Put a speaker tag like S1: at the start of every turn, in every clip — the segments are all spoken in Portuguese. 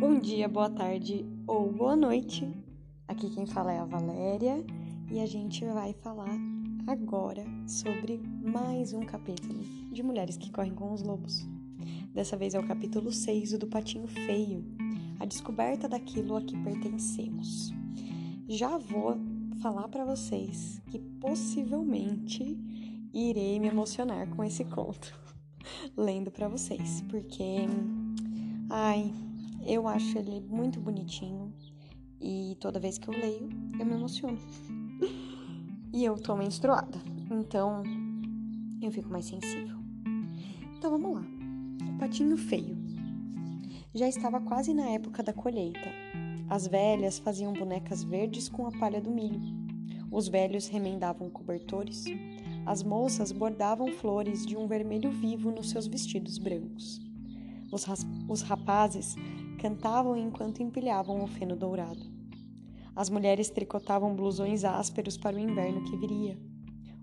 S1: Bom dia, boa tarde ou boa noite. Aqui quem fala é a Valéria e a gente vai falar agora sobre mais um capítulo de Mulheres que Correm com os Lobos. Dessa vez é o capítulo 6 do Patinho Feio, a descoberta daquilo a que pertencemos. Já vou falar para vocês que possivelmente irei me emocionar com esse conto, lendo para vocês, porque ai, eu acho ele muito bonitinho e toda vez que eu leio, eu me emociono. e eu tô menstruada, então eu fico mais sensível. Então vamos lá. Patinho feio. Já estava quase na época da colheita. As velhas faziam bonecas verdes com a palha do milho. Os velhos remendavam cobertores. As moças bordavam flores de um vermelho vivo nos seus vestidos brancos. Os, os rapazes cantavam enquanto empilhavam o feno dourado. As mulheres tricotavam blusões ásperos para o inverno que viria.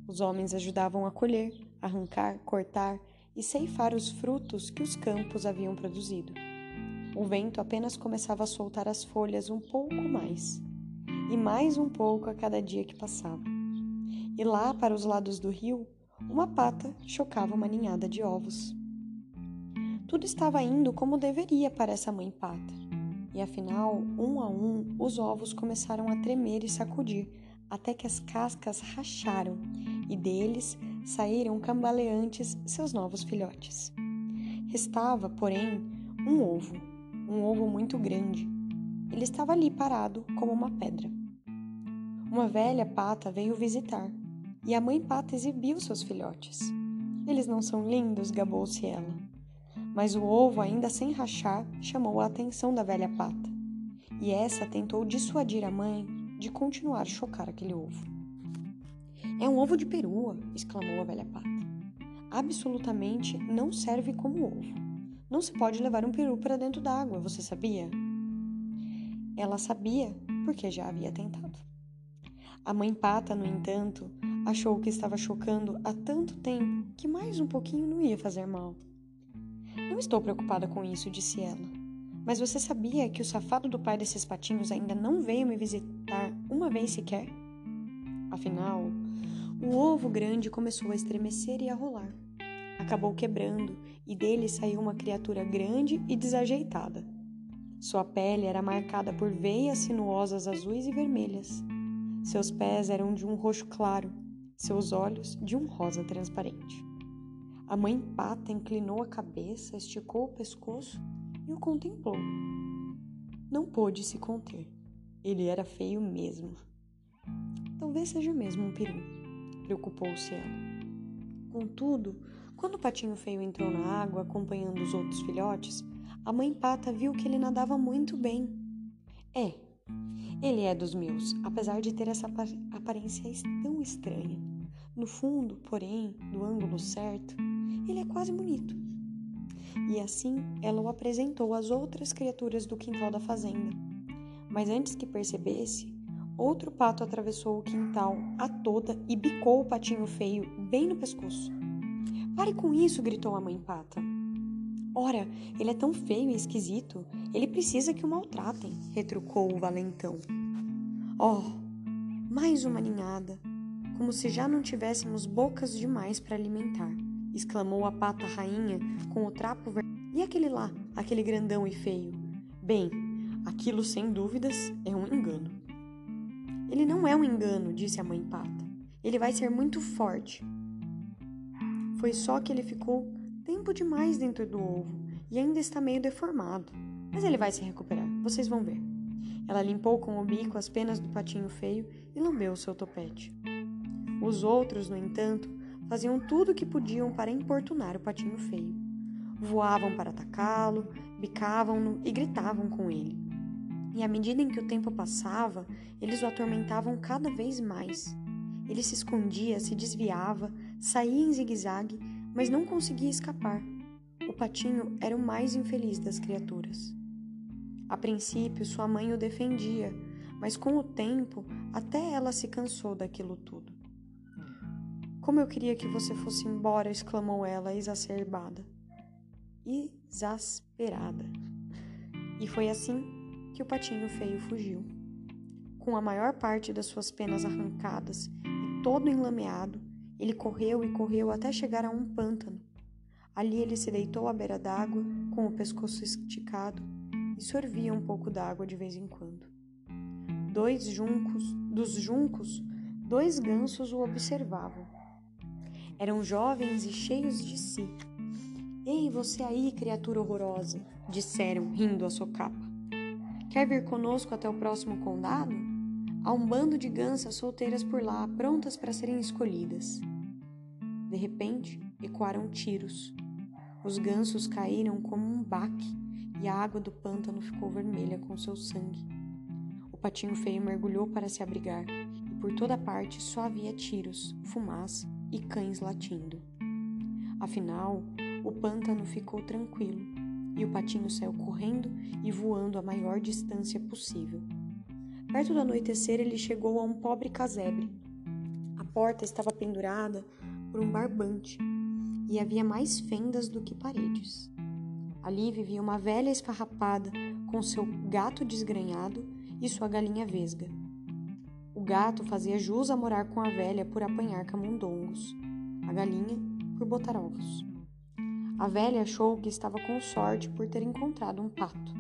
S1: Os homens ajudavam a colher, arrancar, cortar e ceifar os frutos que os campos haviam produzido. O vento apenas começava a soltar as folhas um pouco mais, e mais um pouco a cada dia que passava. E lá, para os lados do rio, uma pata chocava uma ninhada de ovos. Tudo estava indo como deveria para essa mãe pata. E afinal, um a um, os ovos começaram a tremer e sacudir, até que as cascas racharam e deles saíram cambaleantes seus novos filhotes. Restava, porém, um ovo, um ovo muito grande. Ele estava ali parado como uma pedra. Uma velha pata veio visitar e a mãe pata exibiu seus filhotes. Eles não são lindos? gabou-se ela mas o ovo, ainda sem rachar, chamou a atenção da velha pata, e essa tentou dissuadir a mãe de continuar a chocar aquele ovo. É um ovo de perua, exclamou a velha pata. Absolutamente não serve como ovo. Não se pode levar um peru para dentro d'água, você sabia? Ela sabia, porque já havia tentado. A mãe pata, no entanto, achou que estava chocando há tanto tempo que mais um pouquinho não ia fazer mal. Não estou preocupada com isso, disse ela. Mas você sabia que o safado do pai desses patinhos ainda não veio me visitar uma vez sequer? Afinal, o ovo grande começou a estremecer e a rolar. Acabou quebrando e dele saiu uma criatura grande e desajeitada. Sua pele era marcada por veias sinuosas azuis e vermelhas. Seus pés eram de um roxo claro, seus olhos de um rosa transparente. A mãe pata inclinou a cabeça, esticou o pescoço e o contemplou. Não pôde se conter. Ele era feio mesmo. Talvez seja mesmo um peru, preocupou-se ela. Contudo, quando o patinho feio entrou na água acompanhando os outros filhotes, a mãe pata viu que ele nadava muito bem. É, ele é dos meus, apesar de ter essa aparência tão estranha. No fundo, porém, do ângulo certo, ele é quase bonito. E assim ela o apresentou às outras criaturas do quintal da fazenda. Mas antes que percebesse, outro pato atravessou o quintal a toda e bicou o patinho feio bem no pescoço. Pare com isso! gritou a mãe pata. Ora, ele é tão feio e esquisito, ele precisa que o maltratem, retrucou o valentão. Oh, mais uma ninhada, como se já não tivéssemos bocas demais para alimentar exclamou a pata rainha com o trapo vermelho. E aquele lá, aquele grandão e feio? Bem, aquilo sem dúvidas é um engano. Ele não é um engano, disse a mãe pata. Ele vai ser muito forte. Foi só que ele ficou tempo demais dentro do ovo e ainda está meio deformado. Mas ele vai se recuperar, vocês vão ver. Ela limpou com o bico as penas do patinho feio e lambeu seu topete. Os outros, no entanto, faziam tudo o que podiam para importunar o patinho feio. Voavam para atacá-lo, bicavam-no e gritavam com ele. E à medida em que o tempo passava, eles o atormentavam cada vez mais. Ele se escondia, se desviava, saía em zigue-zague, mas não conseguia escapar. O patinho era o mais infeliz das criaturas. A princípio, sua mãe o defendia, mas com o tempo, até ela se cansou daquilo tudo. Como eu queria que você fosse embora, exclamou ela, exacerbada. Exasperada. E foi assim que o patinho feio fugiu. Com a maior parte das suas penas arrancadas e todo enlameado, ele correu e correu até chegar a um pântano. Ali ele se deitou à beira d'água, com o pescoço esticado, e sorvia um pouco d'água de vez em quando. Dois juncos, dos juncos, dois gansos o observavam. Eram jovens e cheios de si. Ei, você aí, criatura horrorosa, disseram, rindo a socapa. Quer vir conosco até o próximo condado? Há um bando de gansas solteiras por lá, prontas para serem escolhidas. De repente, ecoaram tiros. Os gansos caíram como um baque e a água do pântano ficou vermelha com seu sangue. O patinho feio mergulhou para se abrigar e por toda parte só havia tiros, fumaça e cães latindo. Afinal, o pântano ficou tranquilo e o patinho saiu correndo e voando a maior distância possível. Perto do anoitecer, ele chegou a um pobre casebre. A porta estava pendurada por um barbante e havia mais fendas do que paredes. Ali vivia uma velha esfarrapada com seu gato desgrenhado e sua galinha vesga. Gato fazia jus a morar com a velha por apanhar camundongos, a galinha por botar ovos. A velha achou que estava com sorte por ter encontrado um pato.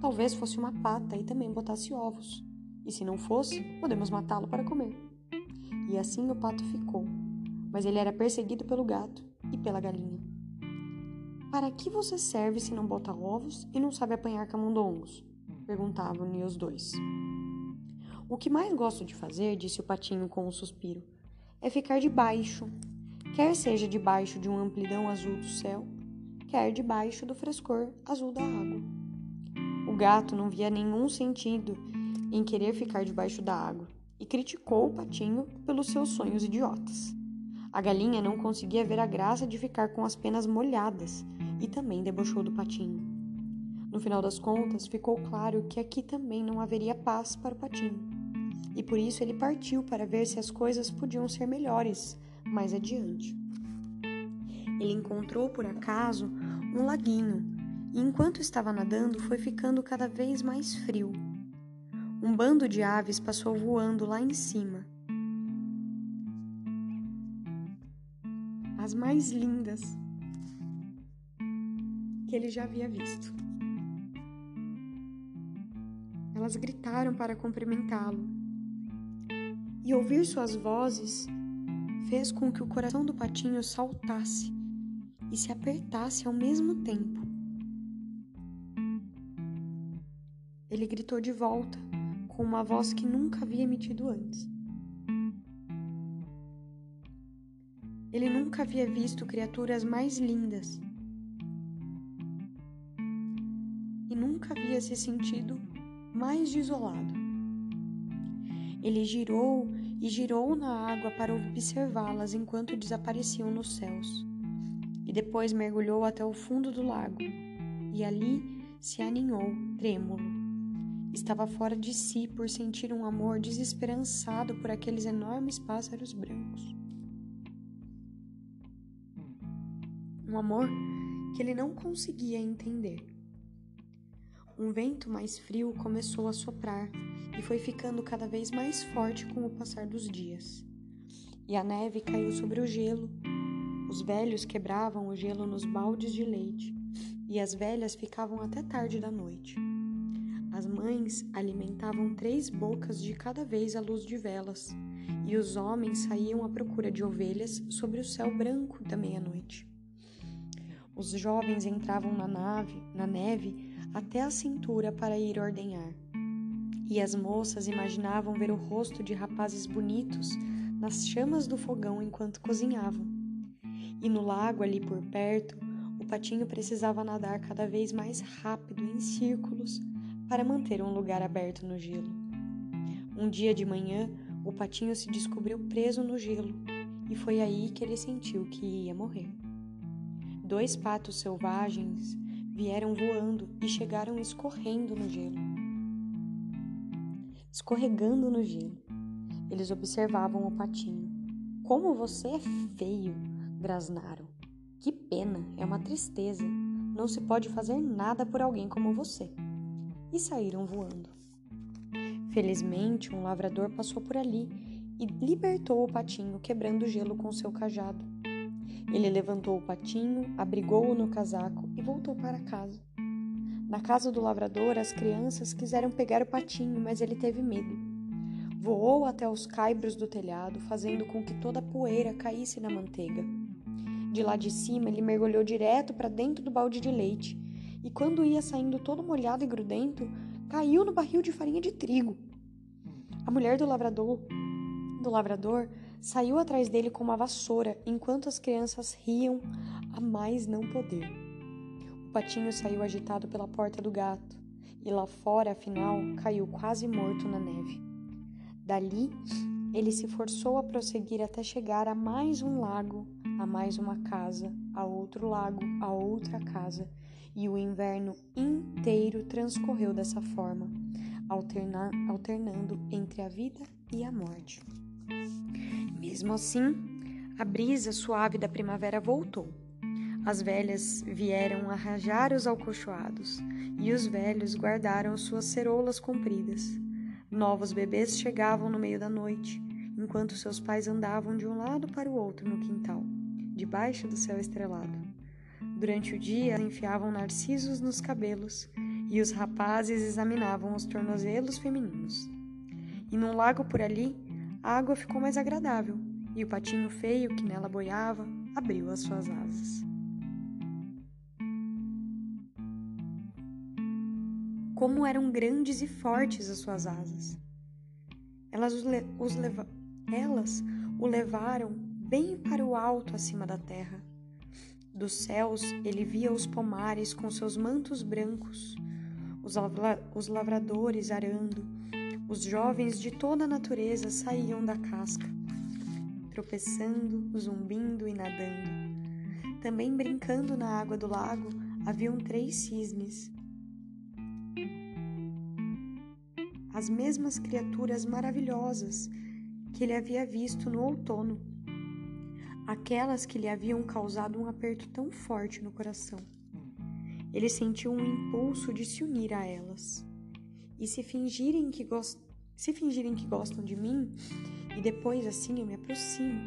S1: Talvez fosse uma pata e também botasse ovos. E se não fosse, podemos matá-lo para comer. E assim o pato ficou, mas ele era perseguido pelo gato e pela galinha. Para que você serve se não bota ovos e não sabe apanhar camundongos? perguntavam-lhe os dois. O que mais gosto de fazer, disse o patinho com um suspiro, é ficar debaixo, quer seja debaixo de um amplidão azul do céu, quer debaixo do frescor azul da água. O gato não via nenhum sentido em querer ficar debaixo da água e criticou o patinho pelos seus sonhos idiotas. A galinha não conseguia ver a graça de ficar com as penas molhadas e também debochou do patinho. No final das contas, ficou claro que aqui também não haveria paz para o patinho. E por isso ele partiu para ver se as coisas podiam ser melhores mais adiante. Ele encontrou por acaso um laguinho e enquanto estava nadando foi ficando cada vez mais frio um bando de aves passou voando lá em cima. As mais lindas que ele já havia visto. Elas gritaram para cumprimentá-lo. E ouvir suas vozes fez com que o coração do patinho saltasse e se apertasse ao mesmo tempo. Ele gritou de volta com uma voz que nunca havia emitido antes. Ele nunca havia visto criaturas mais lindas e nunca havia se sentido mais desolado. Ele girou e girou na água para observá-las enquanto desapareciam nos céus, e depois mergulhou até o fundo do lago, e ali se aninhou, trêmulo Estava fora de si por sentir um amor desesperançado por aqueles enormes pássaros brancos. Um amor que ele não conseguia entender. Um vento mais frio começou a soprar e foi ficando cada vez mais forte com o passar dos dias. E a neve caiu sobre o gelo. Os velhos quebravam o gelo nos baldes de leite e as velhas ficavam até tarde da noite. As mães alimentavam três bocas de cada vez à luz de velas, e os homens saíam à procura de ovelhas sobre o céu branco da meia-noite. Os jovens entravam na nave, na neve, até a cintura para ir ordenhar. E as moças imaginavam ver o rosto de rapazes bonitos nas chamas do fogão enquanto cozinhavam. E no lago ali por perto, o patinho precisava nadar cada vez mais rápido em círculos para manter um lugar aberto no gelo. Um dia de manhã, o patinho se descobriu preso no gelo e foi aí que ele sentiu que ia morrer. Dois patos selvagens vieram voando e chegaram escorrendo no gelo. Escorregando no gelo. Eles observavam o patinho. Como você é feio, grasnaram. Que pena, é uma tristeza. Não se pode fazer nada por alguém como você. e saíram voando. Felizmente, um lavrador passou por ali e libertou o patinho, quebrando o gelo com seu cajado. Ele levantou o patinho, abrigou-o no casaco e voltou para casa. Na casa do lavrador, as crianças quiseram pegar o patinho, mas ele teve medo. Voou até os caibros do telhado, fazendo com que toda a poeira caísse na manteiga. De lá de cima, ele mergulhou direto para dentro do balde de leite e, quando ia saindo todo molhado e grudento, caiu no barril de farinha de trigo. A mulher do lavrador do lavrador saiu atrás dele com uma vassoura enquanto as crianças riam a mais não poder. O patinho saiu agitado pela porta do gato e lá fora, afinal, caiu quase morto na neve. Dali, ele se forçou a prosseguir até chegar a mais um lago, a mais uma casa, a outro lago, a outra casa, e o inverno inteiro transcorreu dessa forma, alternando entre a vida e a morte. Mesmo assim, a brisa suave da primavera voltou. As velhas vieram arranjar os alcochoados e os velhos guardaram suas ceroulas compridas. Novos bebês chegavam no meio da noite, enquanto seus pais andavam de um lado para o outro no quintal, debaixo do céu estrelado. Durante o dia, enfiavam narcisos nos cabelos e os rapazes examinavam os tornozelos femininos. E num lago por ali, a água ficou mais agradável e o patinho feio que nela boiava abriu as suas asas. Como eram grandes e fortes as suas asas! Elas, os le os leva Elas o levaram bem para o alto acima da terra. Dos céus ele via os pomares com seus mantos brancos, os, os lavradores arando, os jovens de toda a natureza saíam da casca, tropeçando, zumbindo e nadando. Também brincando na água do lago haviam três cisnes. As mesmas criaturas maravilhosas que ele havia visto no outono, aquelas que lhe haviam causado um aperto tão forte no coração. Ele sentiu um impulso de se unir a elas e se fingirem que, gost... se fingirem que gostam de mim, e depois assim eu me aproximo.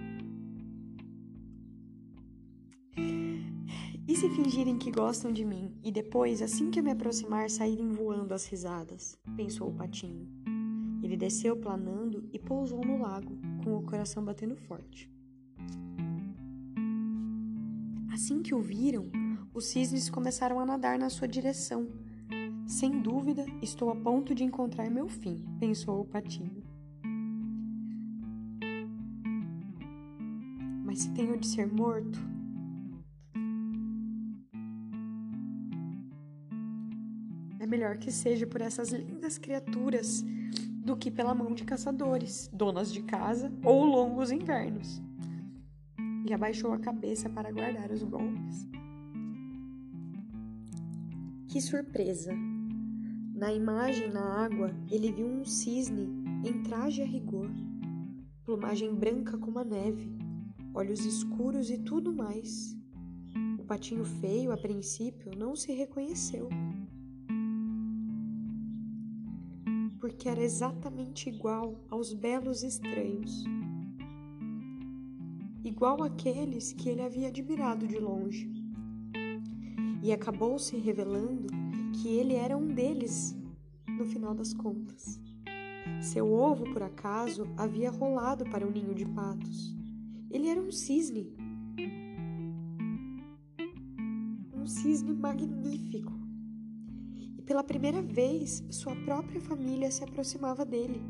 S1: E se fingirem que gostam de mim, e depois, assim que eu me aproximar, saírem voando as risadas? Pensou o patinho. Ele desceu planando e pousou no lago, com o coração batendo forte. Assim que o viram, os cisnes começaram a nadar na sua direção, sem dúvida, estou a ponto de encontrar meu fim, pensou o patinho. Mas se tenho de ser morto, é melhor que seja por essas lindas criaturas do que pela mão de caçadores, donas de casa ou longos invernos. E abaixou a cabeça para guardar os golpes. Que surpresa! Na imagem na água, ele viu um cisne em traje a rigor, plumagem branca como a neve, olhos escuros e tudo mais. O patinho feio, a princípio, não se reconheceu. Porque era exatamente igual aos belos estranhos. Igual àqueles que ele havia admirado de longe. E acabou se revelando que ele era um deles no final das contas. Seu ovo, por acaso, havia rolado para o ninho de patos. Ele era um cisne. Um cisne magnífico. E pela primeira vez, sua própria família se aproximava dele,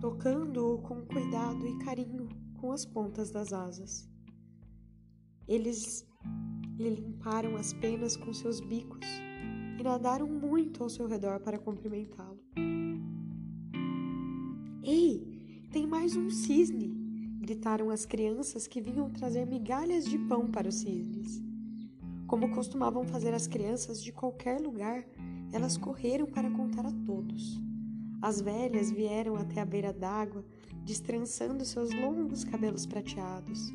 S1: tocando-o com cuidado e carinho com as pontas das asas. Eles lhe limparam as penas com seus bicos e nadaram muito ao seu redor para cumprimentá-lo. Ei, tem mais um cisne! gritaram as crianças que vinham trazer migalhas de pão para os cisnes. Como costumavam fazer as crianças de qualquer lugar, elas correram para contar a todos. As velhas vieram até a beira d'água, destrançando seus longos cabelos prateados.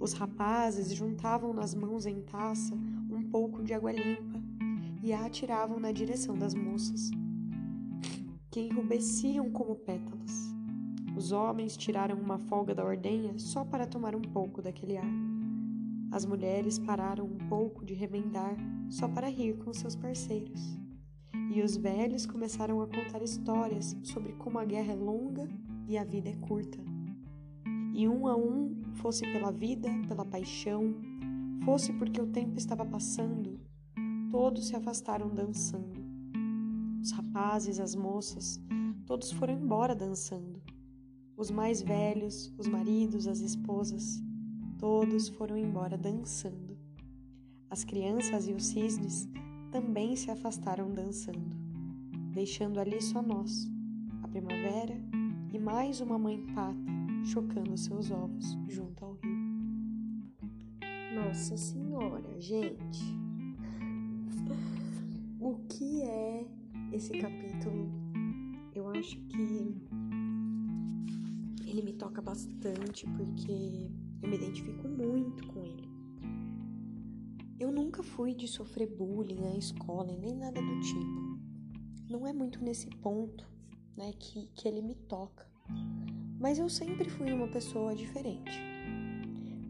S1: Os rapazes juntavam nas mãos em taça um pouco de água limpa e a atiravam na direção das moças, que enrubesciam como pétalas. Os homens tiraram uma folga da ordenha só para tomar um pouco daquele ar. As mulheres pararam um pouco de remendar só para rir com seus parceiros. E os velhos começaram a contar histórias sobre como a guerra é longa e a vida é curta. E um a um, fosse pela vida, pela paixão, fosse porque o tempo estava passando, todos se afastaram dançando. Os rapazes, as moças, todos foram embora dançando. Os mais velhos, os maridos, as esposas, todos foram embora dançando. As crianças e os cisnes também se afastaram dançando, deixando ali só nós, a primavera e mais uma mãe pata chocando seus ovos junto ao rio. Nossa Senhora, gente! O que é esse capítulo? Eu acho que ele me toca bastante porque eu me identifico muito com ele. Eu nunca fui de sofrer bullying na escola nem nada do tipo. Não é muito nesse ponto, né, que, que ele me toca. Mas eu sempre fui uma pessoa diferente.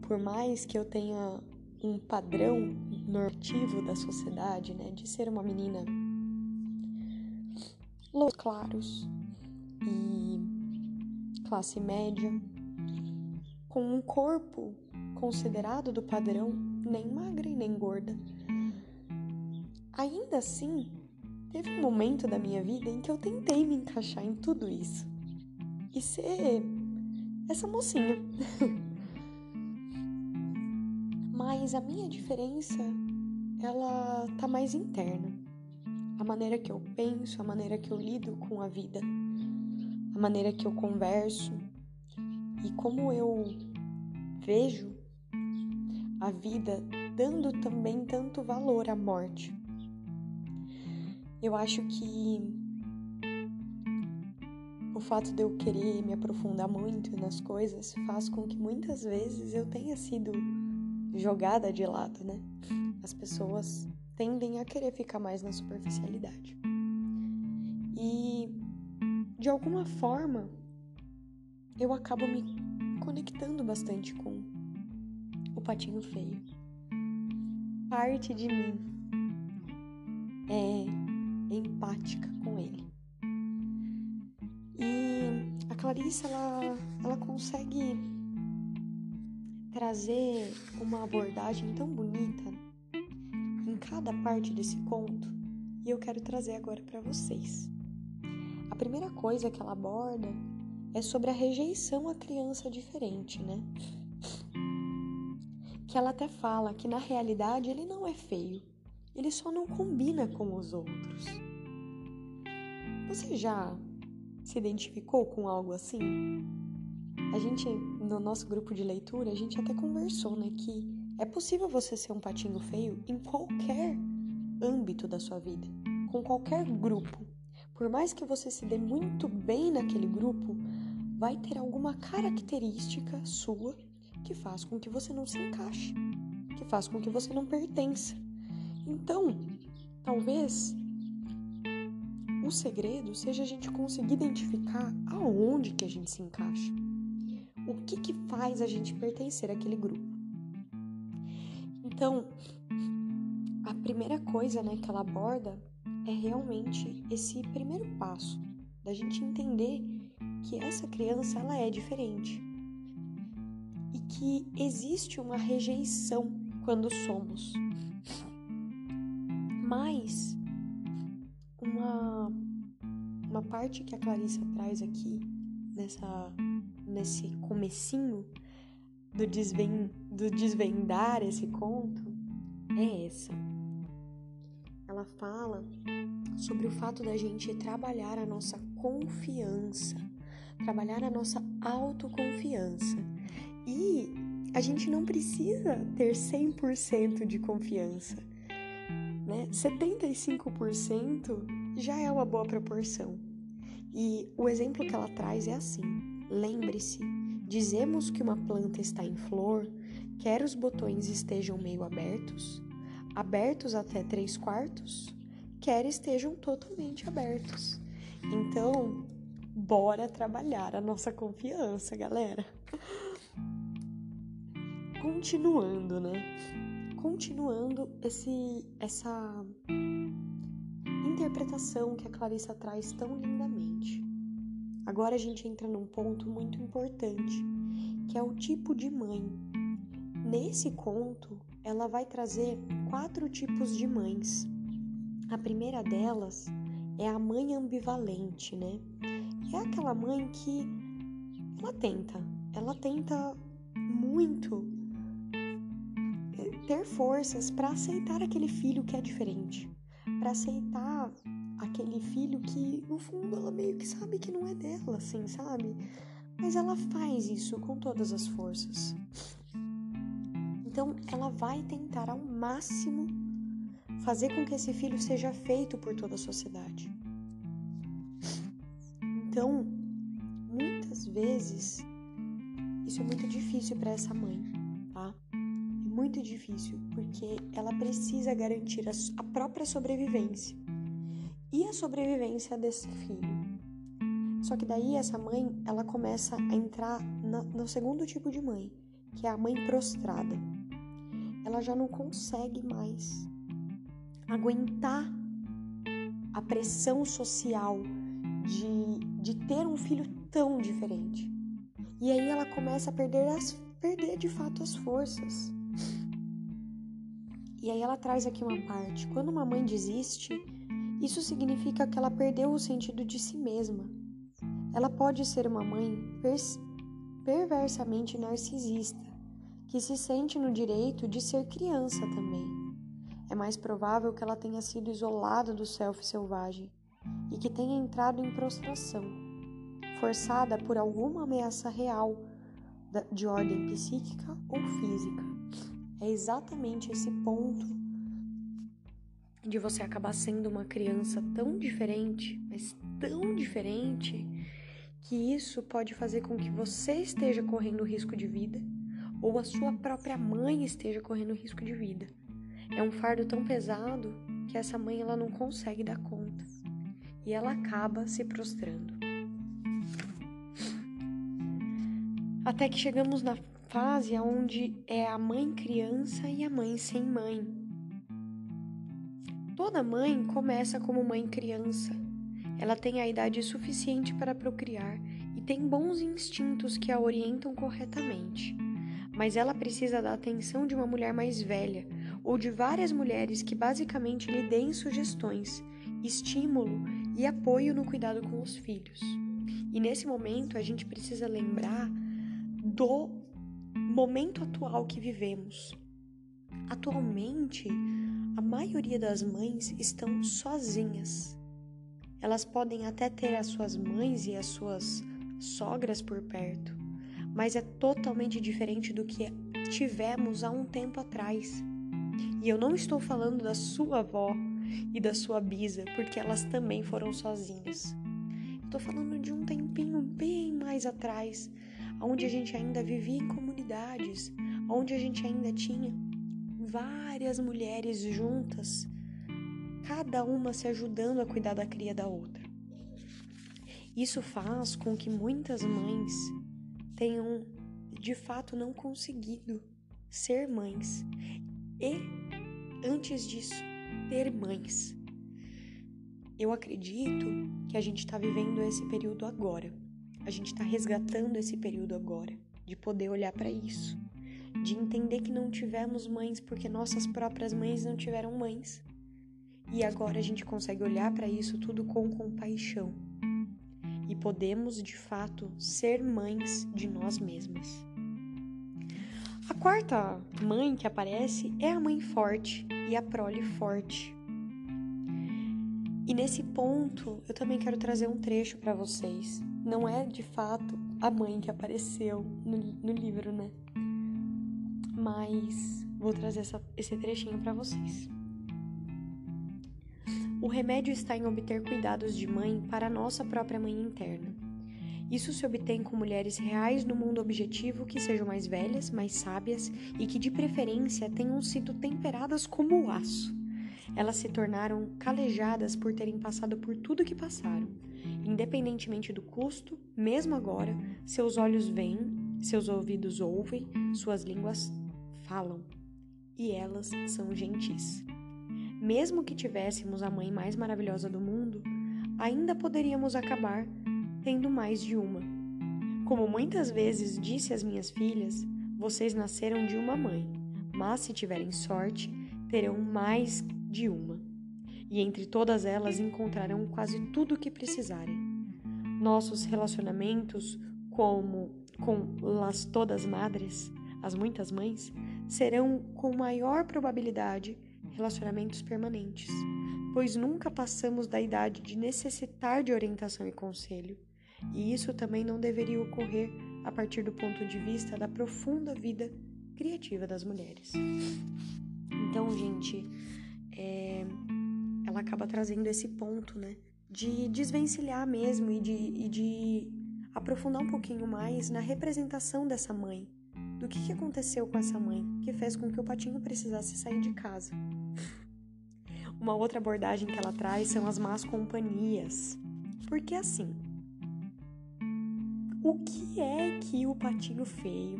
S1: Por mais que eu tenha um padrão normativo da sociedade, né, de ser uma menina loucos claros e classe média, com um corpo considerado do padrão, nem magra e nem gorda. Ainda assim, teve um momento da minha vida em que eu tentei me encaixar em tudo isso e ser essa mocinha. Mas a minha diferença, ela tá mais interna. A maneira que eu penso, a maneira que eu lido com a vida, a maneira que eu converso e como eu vejo a vida dando também tanto valor à morte. Eu acho que fato de eu querer me aprofundar muito nas coisas faz com que muitas vezes eu tenha sido jogada de lado, né? As pessoas tendem a querer ficar mais na superficialidade. E de alguma forma eu acabo me conectando bastante com o patinho feio. Parte de mim é empática com ele. Clarissa ela, ela consegue trazer uma abordagem tão bonita em cada parte desse conto e eu quero trazer agora para vocês. A primeira coisa que ela aborda é sobre a rejeição à criança diferente, né? Que ela até fala que na realidade ele não é feio, ele só não combina com os outros. Você já se identificou com algo assim? A gente, no nosso grupo de leitura, a gente até conversou, né, que é possível você ser um patinho feio em qualquer âmbito da sua vida, com qualquer grupo. Por mais que você se dê muito bem naquele grupo, vai ter alguma característica sua que faz com que você não se encaixe, que faz com que você não pertença. Então, talvez o segredo seja a gente conseguir identificar aonde que a gente se encaixa. O que que faz a gente pertencer àquele grupo. Então, a primeira coisa né, que ela aborda é realmente esse primeiro passo da gente entender que essa criança ela é diferente e que existe uma rejeição quando somos. Mas parte que a Clarissa traz aqui nessa, nesse comecinho do, desven, do desvendar esse conto é essa. Ela fala sobre o fato da gente trabalhar a nossa confiança, trabalhar a nossa autoconfiança. E a gente não precisa ter 100% de confiança né? 75% já é uma boa proporção. E o exemplo que ela traz é assim: lembre-se, dizemos que uma planta está em flor, quer os botões estejam meio abertos, abertos até três quartos, quer estejam totalmente abertos. Então, bora trabalhar a nossa confiança, galera. Continuando, né? Continuando esse essa interpretação que a Clarissa traz tão lindamente. Agora a gente entra num ponto muito importante, que é o tipo de mãe. Nesse conto, ela vai trazer quatro tipos de mães. A primeira delas é a mãe ambivalente, né? É aquela mãe que ela tenta, ela tenta muito é, ter forças para aceitar aquele filho que é diferente, para aceitar aquele filho que no fundo ela meio que sabe que não é dela, assim, sabe? Mas ela faz isso com todas as forças. Então ela vai tentar ao máximo fazer com que esse filho seja feito por toda a sociedade. Então, muitas vezes, isso é muito difícil para essa mãe, tá? É muito difícil, porque ela precisa garantir a própria sobrevivência e a sobrevivência desse filho. Só que daí essa mãe, ela começa a entrar no segundo tipo de mãe, que é a mãe prostrada. Ela já não consegue mais aguentar a pressão social de, de ter um filho tão diferente. E aí ela começa a perder, as, perder de fato as forças. E aí ela traz aqui uma parte. Quando uma mãe desiste, isso significa que ela perdeu o sentido de si mesma. Ela pode ser uma mãe perversamente narcisista, que se sente no direito de ser criança também. É mais provável que ela tenha sido isolada do self selvagem e que tenha entrado em prostração, forçada por alguma ameaça real de ordem psíquica ou física. É exatamente esse ponto de você acabar sendo uma criança tão diferente, mas tão diferente, que isso pode fazer com que você esteja correndo risco de vida ou a sua própria mãe esteja correndo risco de vida. É um fardo tão pesado que essa mãe ela não consegue dar conta e ela acaba se prostrando. Até que chegamos na fase onde é a mãe criança e a mãe sem mãe. Toda mãe começa como mãe criança. Ela tem a idade suficiente para procriar e tem bons instintos que a orientam corretamente. Mas ela precisa da atenção de uma mulher mais velha ou de várias mulheres que basicamente lhe deem sugestões, estímulo e apoio no cuidado com os filhos. E nesse momento a gente precisa lembrar do momento atual que vivemos. Atualmente, a maioria das mães estão sozinhas. Elas podem até ter as suas mães e as suas sogras por perto, mas é totalmente diferente do que tivemos há um tempo atrás. E eu não estou falando da sua avó e da sua bisa, porque elas também foram sozinhas. Estou falando de um tempinho bem mais atrás, onde a gente ainda vivia em comunidades, onde a gente ainda tinha várias mulheres juntas, cada uma se ajudando a cuidar da cria da outra. Isso faz com que muitas mães tenham de fato não conseguido ser mães e, antes disso, ter mães. Eu acredito que a gente está vivendo esse período agora. A gente está resgatando esse período agora, de poder olhar para isso, de entender que não tivemos mães porque nossas próprias mães não tiveram mães. E agora a gente consegue olhar para isso tudo com compaixão. E podemos, de fato, ser mães de nós mesmas. A quarta mãe que aparece é a mãe forte e a prole forte. E nesse ponto, eu também quero trazer um trecho para vocês. Não é de fato a mãe que apareceu no, no livro, né? Mas vou trazer essa, esse trechinho para vocês. O remédio está em obter cuidados de mãe para nossa própria mãe interna. Isso se obtém com mulheres reais no mundo objetivo que sejam mais velhas, mais sábias e que, de preferência, tenham sido temperadas como o aço. Elas se tornaram calejadas por terem passado por tudo que passaram. Independentemente do custo, mesmo agora, seus olhos veem, seus ouvidos ouvem, suas línguas falam. E elas são gentis. Mesmo que tivéssemos a mãe mais maravilhosa do mundo, ainda poderíamos acabar tendo mais de uma. Como muitas vezes disse às minhas filhas, vocês nasceram de uma mãe, mas se tiverem sorte, terão mais de uma. E entre todas elas encontrarão quase tudo o que precisarem. Nossos relacionamentos, como com las todas madres, as muitas mães, serão com maior probabilidade relacionamentos permanentes, pois nunca passamos da idade de necessitar de orientação e conselho, e isso também não deveria ocorrer a partir do ponto de vista da profunda vida criativa das mulheres. Então, gente, é, ela acaba trazendo esse ponto, né, de desvencilhar mesmo e de, e de aprofundar um pouquinho mais na representação dessa mãe do que, que aconteceu com essa mãe que fez com que o patinho precisasse sair de casa. Uma outra abordagem que ela traz são as más companhias. Porque assim, o que é que o patinho feio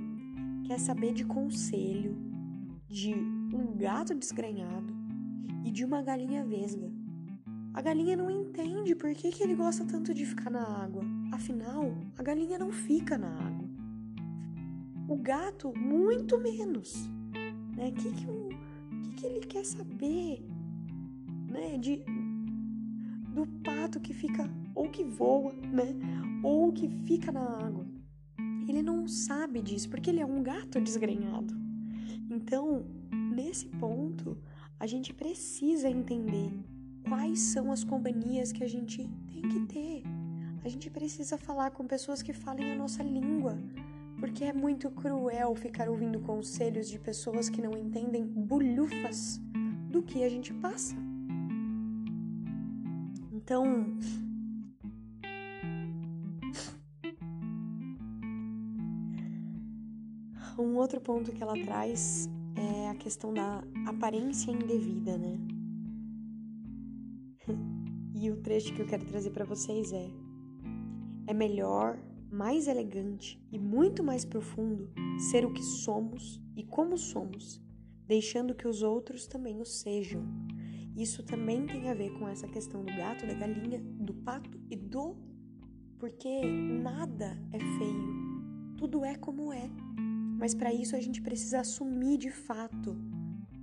S1: quer saber de conselho de um gato desgrenhado e de uma galinha vesga? A galinha não entende por que, que ele gosta tanto de ficar na água. Afinal, a galinha não fica na água. O gato, muito menos. Né? O que, que, que, que ele quer saber né? De, do pato que fica ou que voa, né? Ou que fica na água. Ele não sabe disso porque ele é um gato desgrenhado. Então, nesse ponto, a gente precisa entender quais são as companhias que a gente tem que ter. A gente precisa falar com pessoas que falem a nossa língua, porque é muito cruel ficar ouvindo conselhos de pessoas que não entendem bulhufas do que a gente passa. Então, um outro ponto que ela traz é a questão da aparência indevida, né? E o trecho que eu quero trazer para vocês é: é melhor mais elegante e muito mais profundo ser o que somos e como somos, deixando que os outros também o sejam. Isso também tem a ver com essa questão do gato, da galinha, do pato e do. Porque nada é feio, tudo é como é. Mas para isso a gente precisa assumir de fato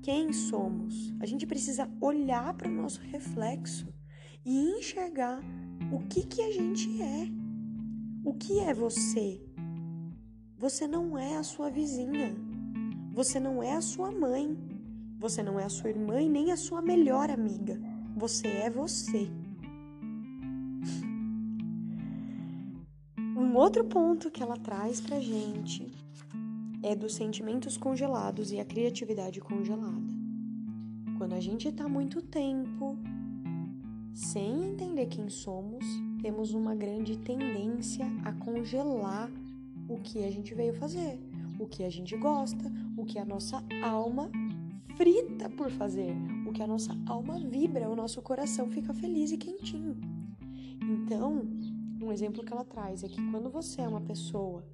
S1: quem somos. A gente precisa olhar para o nosso reflexo e enxergar o que, que a gente é. O que é você? Você não é a sua vizinha. Você não é a sua mãe. Você não é a sua irmã e nem a sua melhor amiga. Você é você. Um outro ponto que ela traz pra gente é dos sentimentos congelados e a criatividade congelada. Quando a gente tá muito tempo sem entender quem somos, temos uma grande tendência a congelar o que a gente veio fazer, o que a gente gosta, o que a nossa alma frita por fazer, o que a nossa alma vibra, o nosso coração fica feliz e quentinho. Então, um exemplo que ela traz é que quando você é uma pessoa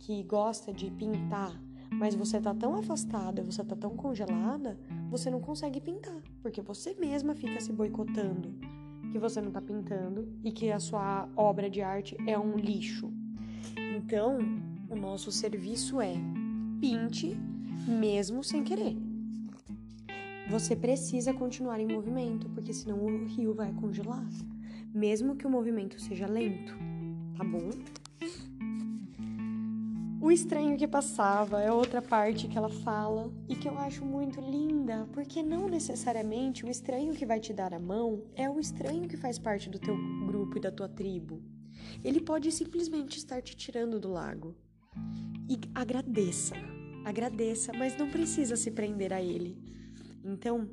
S1: que gosta de pintar, mas você tá tão afastada, você tá tão congelada, você não consegue pintar, porque você mesma fica se boicotando que você não está pintando e que a sua obra de arte é um lixo. Então, o nosso serviço é pinte mesmo sem querer. Você precisa continuar em movimento, porque senão o rio vai congelar, mesmo que o movimento seja lento, tá bom? O estranho que passava é outra parte que ela fala e que eu acho muito linda, porque não necessariamente o estranho que vai te dar a mão é o estranho que faz parte do teu grupo e da tua tribo. Ele pode simplesmente estar te tirando do lago. E agradeça, agradeça, mas não precisa se prender a ele. Então,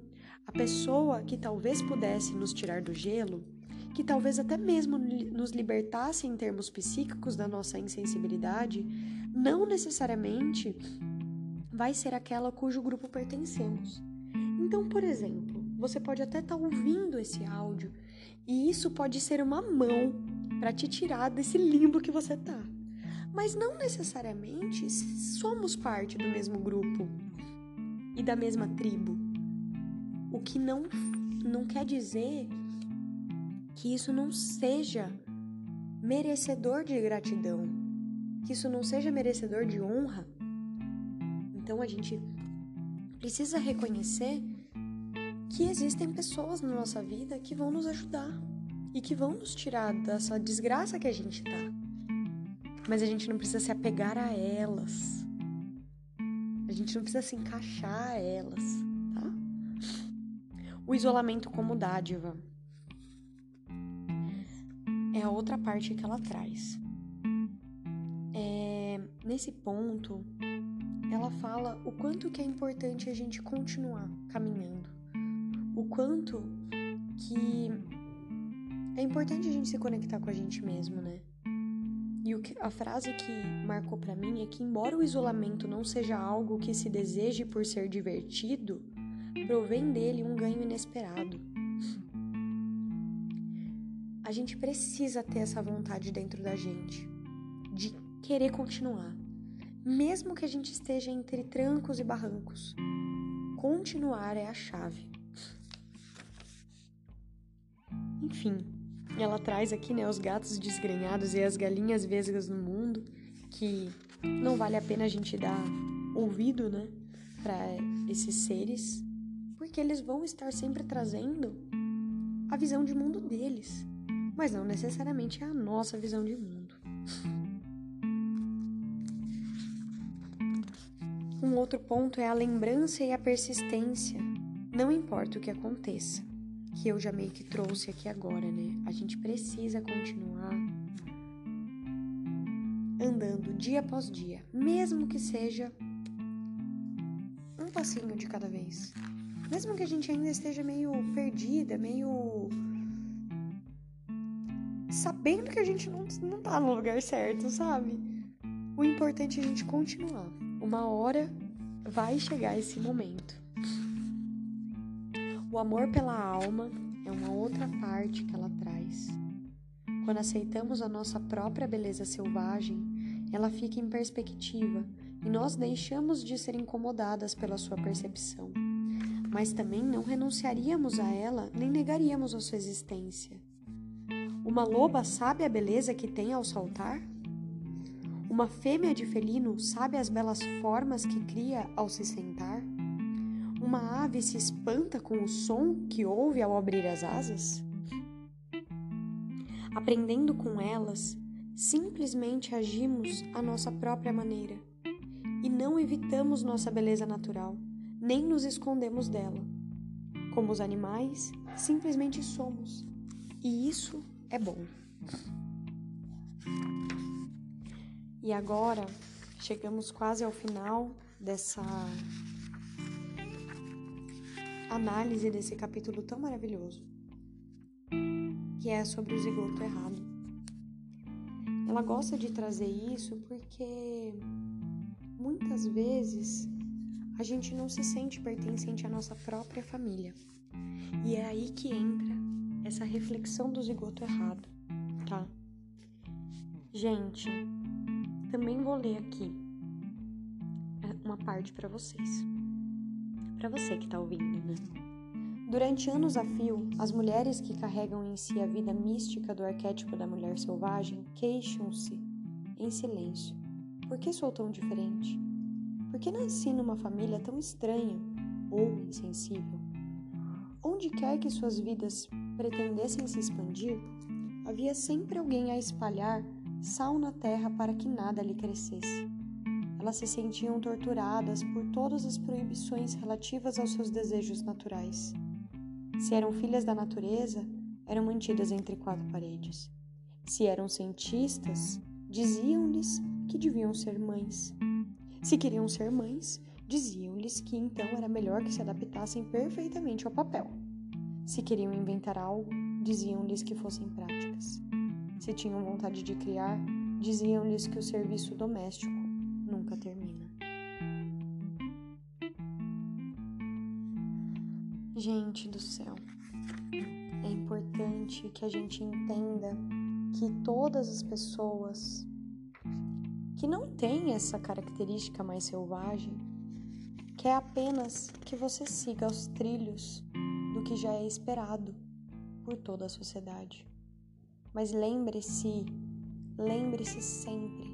S1: a pessoa que talvez pudesse nos tirar do gelo, que talvez até mesmo nos libertasse em termos psíquicos da nossa insensibilidade, não necessariamente vai ser aquela cujo grupo pertencemos. Então, por exemplo, Você pode até estar tá ouvindo esse áudio e isso pode ser uma mão para te tirar desse limbo que você tá. Mas não necessariamente somos parte do mesmo grupo e da mesma tribo. O que não não quer dizer que isso não seja merecedor de gratidão, que isso não seja merecedor de honra. Então a gente precisa reconhecer que existem pessoas na nossa vida que vão nos ajudar e que vão nos tirar dessa desgraça que a gente tá. Mas a gente não precisa se apegar a elas. A gente não precisa se encaixar a elas, tá? O isolamento como dádiva é a outra parte que ela traz. É, nesse ponto, ela fala o quanto que é importante a gente continuar caminhando, o quanto que é importante a gente se conectar com a gente mesmo, né? E que, a frase que marcou para mim é que embora o isolamento não seja algo que se deseje por ser divertido, provém dele um ganho inesperado. A gente precisa ter essa vontade dentro da gente de querer continuar, mesmo que a gente esteja entre trancos e barrancos. Continuar é a chave. Enfim, ela traz aqui né, os gatos desgrenhados e as galinhas vesgas no mundo, que não vale a pena a gente dar ouvido né, para esses seres, porque eles vão estar sempre trazendo a visão de mundo deles mas não necessariamente é a nossa visão de mundo. Um outro ponto é a lembrança e a persistência. Não importa o que aconteça, que eu já meio que trouxe aqui agora, né? A gente precisa continuar andando dia após dia, mesmo que seja um passinho de cada vez. Mesmo que a gente ainda esteja meio perdida, meio sabendo que a gente não, não tá no lugar certo, sabe? O importante é a gente continuar. Uma hora vai chegar esse momento. O amor pela alma é uma outra parte que ela traz. Quando aceitamos a nossa própria beleza selvagem, ela fica em perspectiva e nós deixamos de ser incomodadas pela sua percepção. Mas também não renunciaríamos a ela nem negaríamos a sua existência. Uma loba sabe a beleza que tem ao saltar? Uma fêmea de felino sabe as belas formas que cria ao se sentar? Uma ave se espanta com o som que ouve ao abrir as asas? Aprendendo com elas, simplesmente agimos à nossa própria maneira e não evitamos nossa beleza natural, nem nos escondemos dela. Como os animais, simplesmente somos. E isso é bom. E agora chegamos quase ao final dessa análise desse capítulo tão maravilhoso, que é sobre o zigoto errado. Ela gosta de trazer isso porque muitas vezes a gente não se sente pertencente à nossa própria família. E é aí que entra essa reflexão do zigoto errado, tá? Gente, também vou ler aqui é, uma parte para vocês. Para você que tá ouvindo, né? Durante anos a fio, as mulheres que carregam em si a vida mística do arquétipo da mulher selvagem queixam-se em silêncio. Por que sou tão diferente? Por que nasci numa família tão estranha ou insensível? Onde quer que suas vidas pretendessem se expandir, havia sempre alguém a espalhar sal na terra para que nada lhe crescesse. Elas se sentiam torturadas por todas as proibições relativas aos seus desejos naturais. Se eram filhas da natureza, eram mantidas entre quatro paredes. Se eram cientistas, diziam-lhes que deviam ser mães. Se queriam ser mães, diziam-lhes que então era melhor que se adaptassem perfeitamente ao papel. Se queriam inventar algo, diziam-lhes que fossem práticas. Se tinham vontade de criar, diziam-lhes que o serviço doméstico nunca termina. Gente do céu, é importante que a gente entenda que todas as pessoas que não têm essa característica mais selvagem quer apenas que você siga os trilhos do que já é esperado por toda a sociedade. Mas lembre-se, lembre-se sempre,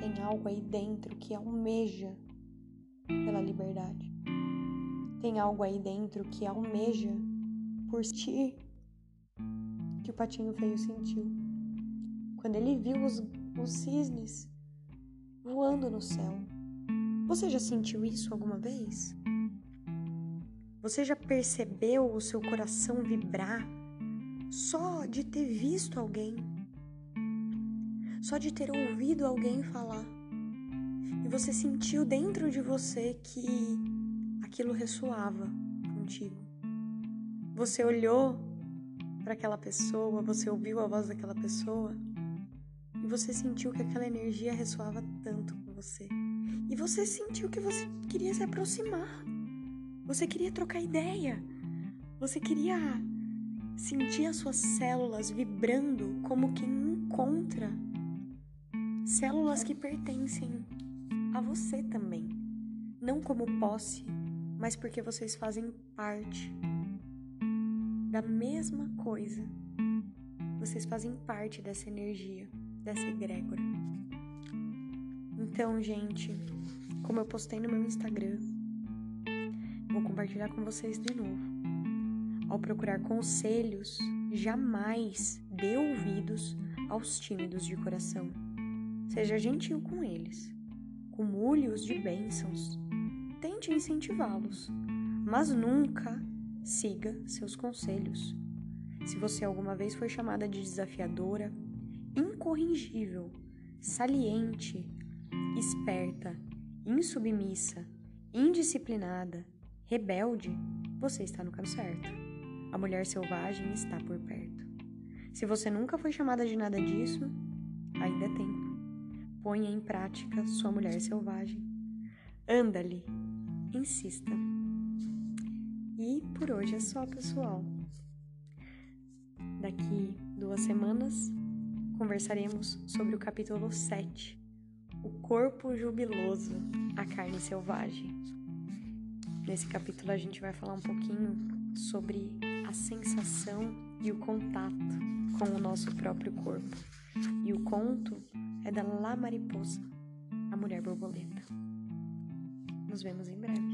S1: tem algo aí dentro que almeja pela liberdade. Tem algo aí dentro que almeja por ti que o patinho feio sentiu. Quando ele viu os, os cisnes voando no céu. Você já sentiu isso alguma vez? Você já percebeu o seu coração vibrar só de ter visto alguém? Só de ter ouvido alguém falar? E você sentiu dentro de você que aquilo ressoava contigo. Você olhou para aquela pessoa, você ouviu a voz daquela pessoa e você sentiu que aquela energia ressoava tanto com você. E você sentiu que você queria se aproximar. Você queria trocar ideia. Você queria sentir as suas células vibrando como quem encontra células que pertencem a você também. Não como posse, mas porque vocês fazem parte da mesma coisa. Vocês fazem parte dessa energia dessa egrégora. Então, gente, como eu postei no meu Instagram, vou compartilhar com vocês de novo. Ao procurar conselhos, jamais dê ouvidos aos tímidos de coração. Seja gentil com eles, cumule-os de bênçãos, tente incentivá-los, mas nunca siga seus conselhos. Se você alguma vez foi chamada de desafiadora, incorrigível, saliente, esperta, insubmissa, indisciplinada, rebelde, você está no caminho certo. A mulher selvagem está por perto. Se você nunca foi chamada de nada disso, ainda tempo. Ponha em prática sua mulher selvagem. Anda-lhe, insista. E por hoje é só, pessoal. Daqui duas semanas conversaremos sobre o capítulo 7, O Corpo Jubiloso, a Carne Selvagem. Nesse capítulo a gente vai falar um pouquinho sobre a sensação e o contato com o nosso próprio corpo. E o conto é da La Mariposa, a mulher borboleta. Nos vemos em breve.